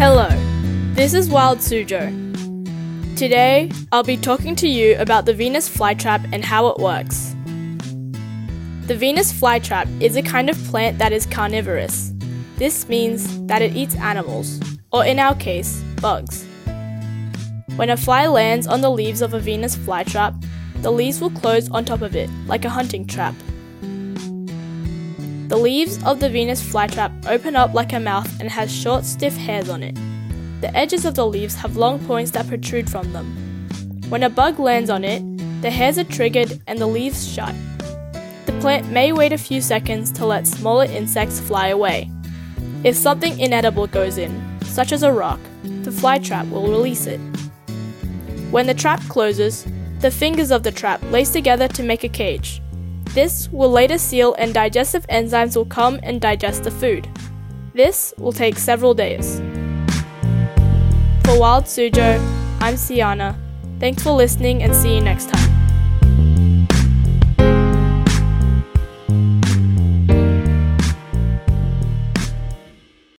Hello, this is Wild Suzhou. Today, I'll be talking to you about the Venus flytrap and how it works. The Venus flytrap is a kind of plant that is carnivorous. This means that it eats animals, or in our case, bugs. When a fly lands on the leaves of a Venus flytrap, the leaves will close on top of it, like a hunting trap. The leaves of the Venus flytrap open up like a mouth and has short, stiff hairs on it. The edges of the leaves have long points that protrude from them. When a bug lands on it, the hairs are triggered and the leaves shut. The plant may wait a few seconds to let smaller insects fly away. If something inedible goes in, such as a rock, the flytrap will release it. When the trap closes, the fingers of the trap lace together to make a cage. This will later seal and digestive enzymes will come and digest the food. This will take several days. For Wild Suzhou, I'm Siana. Thanks for listening and see you next time.